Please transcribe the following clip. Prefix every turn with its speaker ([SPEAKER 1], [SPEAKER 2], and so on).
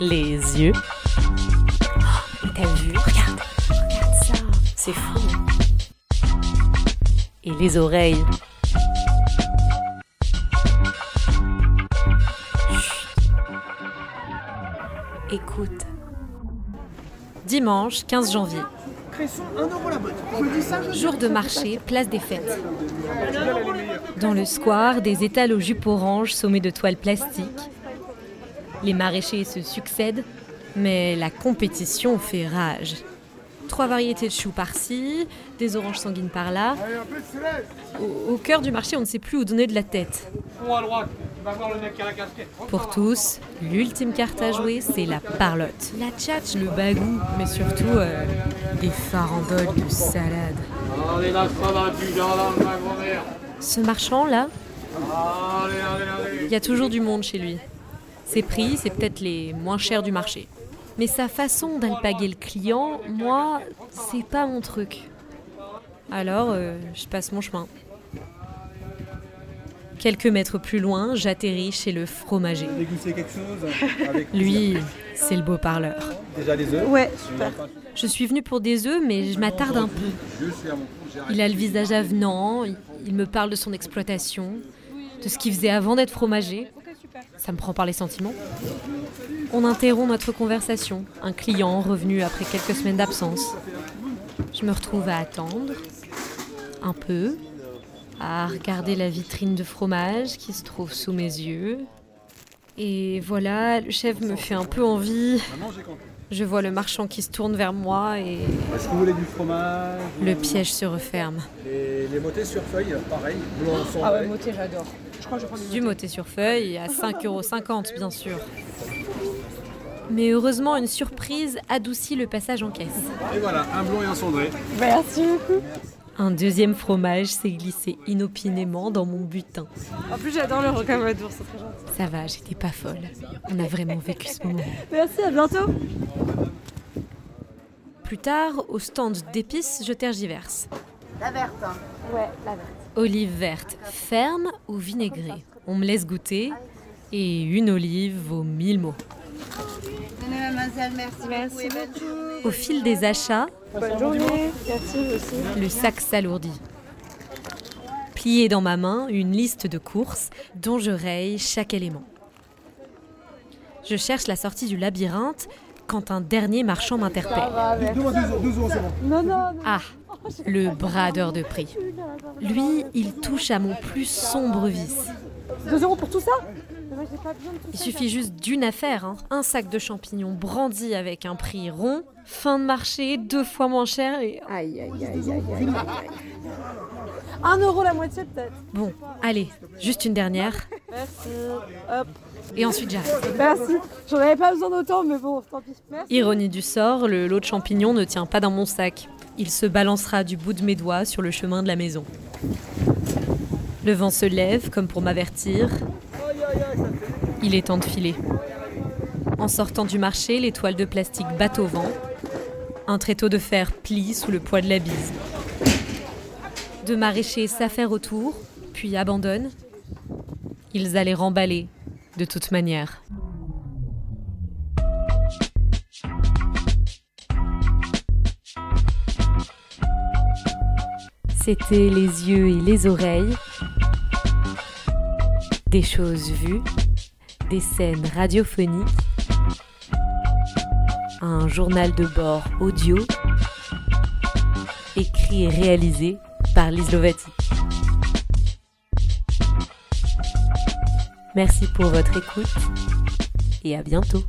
[SPEAKER 1] Les yeux. Oh, T'as vu? Regarde, regarde ça. C'est fou. Et les oreilles. Chut. Écoute. Dimanche 15 janvier. Jour de marché, place des fêtes. Dans le square, des étals aux jupes oranges sommés de toiles plastiques. Les maraîchers se succèdent, mais la compétition fait rage. Trois variétés de choux par-ci, des oranges sanguines par-là. Au, au cœur du marché, on ne sait plus où donner de la tête. Pour tous, l'ultime carte à jouer, c'est la parlotte. La tchatch, le bagou, mais surtout euh, des farandoles de salade. Ce marchand-là, il y a toujours du monde chez lui. Ses prix, c'est peut-être les moins chers du marché. Mais sa façon d'alpaguer le client, moi, c'est pas mon truc. Alors, euh, je passe mon chemin. Quelques mètres plus loin, j'atterris chez le fromager.
[SPEAKER 2] Dégousser quelque chose avec
[SPEAKER 1] Lui, c'est le beau parleur.
[SPEAKER 2] déjà les œufs.
[SPEAKER 3] Ouais, super.
[SPEAKER 1] Je suis venue pour des œufs, mais je m'attarde un peu. Il a le visage avenant, il- il me parle de son exploitation, de ce qu'il faisait avant d'être fromager. Ça me prend par les sentiments. On interrompt notre conversation, un client revenu après quelques semaines d'absence. Je me retrouve à attendre, un peu, à regarder la vitrine de fromage qui se trouve sous mes yeux. Et voilà, le chef me fait un peu envie. Je vois le marchand qui se tourne vers moi et
[SPEAKER 2] Est-ce que vous voulez du fromage
[SPEAKER 1] le piège se referme.
[SPEAKER 2] Les, les motés sur feuille, pareil, blanc sans
[SPEAKER 3] Ah ouais, moté, j'adore. Je crois que je prends
[SPEAKER 1] Du moté sur feuille à 5,50€ bien sûr. Mais heureusement, une surprise adoucit le passage en caisse.
[SPEAKER 2] Et voilà, un blond et un cendré.
[SPEAKER 3] Merci beaucoup.
[SPEAKER 1] Un deuxième fromage s'est glissé inopinément dans mon butin.
[SPEAKER 3] En plus, j'adore le rocamadour, c'est très gentil.
[SPEAKER 1] Ça va, j'étais pas folle. On a vraiment vécu ce moment.
[SPEAKER 3] Merci, à bientôt.
[SPEAKER 1] Plus tard, au stand d'épices, je tergiverse.
[SPEAKER 3] Ouais, la verte.
[SPEAKER 1] Olive verte, ferme ou vinaigrée? On me laisse goûter. Et une olive vaut mille mots.
[SPEAKER 3] Merci beaucoup.
[SPEAKER 1] Au fil des achats,
[SPEAKER 3] Bonne journée. Merci aussi.
[SPEAKER 1] le sac s'alourdit. Plié dans ma main, une liste de courses dont je raye chaque élément. Je cherche la sortie du labyrinthe quand un dernier marchand m'interpelle.
[SPEAKER 2] Donne-moi 2 euros, 2 euros, c'est bon.
[SPEAKER 3] Non, non, non.
[SPEAKER 1] Ah, le bradeur de prix. Lui, il touche à mon plus sombre vice.
[SPEAKER 3] 2 euros pour tout ça?
[SPEAKER 1] Il suffit juste d'une affaire, hein. un sac de champignons brandi avec un prix rond, fin de marché, deux fois moins cher et...
[SPEAKER 3] Aïe, aïe, aïe, aïe, aïe, aïe. 1 euro la moitié peut-être.
[SPEAKER 1] Bon, allez, juste une dernière,
[SPEAKER 3] Merci. Hop.
[SPEAKER 1] et ensuite j'arrête.
[SPEAKER 3] Merci. J'en avais pas besoin d'autant, mais bon, tant pis. Merci.
[SPEAKER 1] Ironie du sort, le lot de champignons ne tient pas dans mon sac. Il se balancera du bout de mes doigts sur le chemin de la maison. Le vent se lève comme pour m'avertir. Il est temps de filer. En sortant du marché, les toiles de plastique battent au vent. Un tréteau de fer plie sous le poids de la bise. Deux maraîchers s'affairent autour, puis abandonnent. Ils allaient remballer, de toute manière. C'était les yeux et les oreilles. Des choses vues, des scènes radiophoniques, un journal de bord audio, écrit et réalisé par Lise Lovati. Merci pour votre écoute et à bientôt.